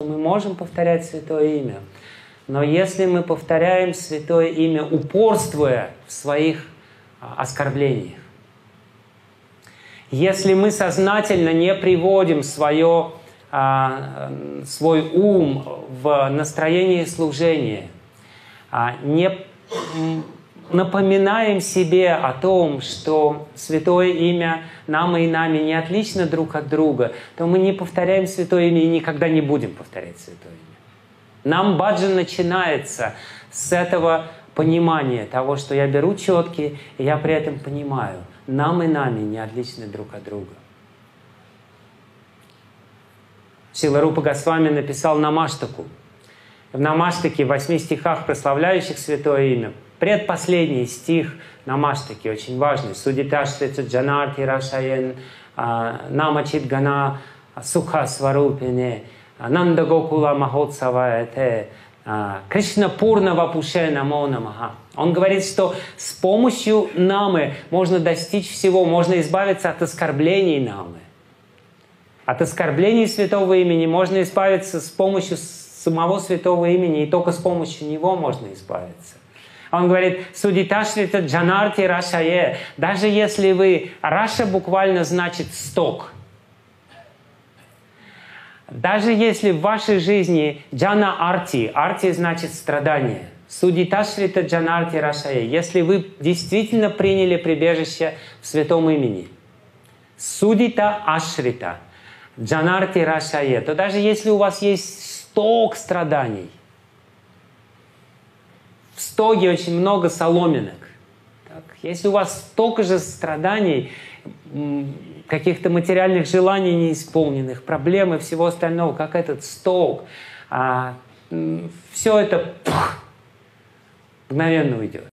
Мы можем повторять святое имя, но если мы повторяем святое имя, упорствуя в своих а, оскорблениях, если мы сознательно не приводим свое, а, свой ум в настроение служения, а, не напоминаем себе о том, что святое имя нам и нами не отлично друг от друга, то мы не повторяем святое имя и никогда не будем повторять святое имя. Нам баджан начинается с этого понимания того, что я беру четки, и я при этом понимаю, нам и нами не отличны друг от друга. Силарупа Госвами написал Намаштаку. В Намаштаке, в восьми стихах, прославляющих Святое Имя, предпоследний стих Намаштаки, очень важный. Судиташтрица Джанарти Рашаен а, Намачит Гана Суха Сварупине Нанда Гокула Махотсава Эте а, Кришна Пурна Вапуше Намо Намаха. Он говорит, что с помощью намы можно достичь всего, можно избавиться от оскорблений намы. От оскорблений святого имени можно избавиться с помощью самого святого имени, и только с помощью него можно избавиться. Он говорит, судиташрита джанарти рашае. Даже если вы... Раша буквально значит сток. Даже если в вашей жизни джана арти, арти значит страдание. Судиташрита джанарти рашае. Если вы действительно приняли прибежище в святом имени. Судита ашрита. Джанарти рашае. То даже если у вас есть сток страданий – стоге очень много соломинок. Так, если у вас столько же страданий, каких-то материальных желаний неисполненных, проблем и всего остального, как этот сток, а, все это пух, мгновенно уйдет.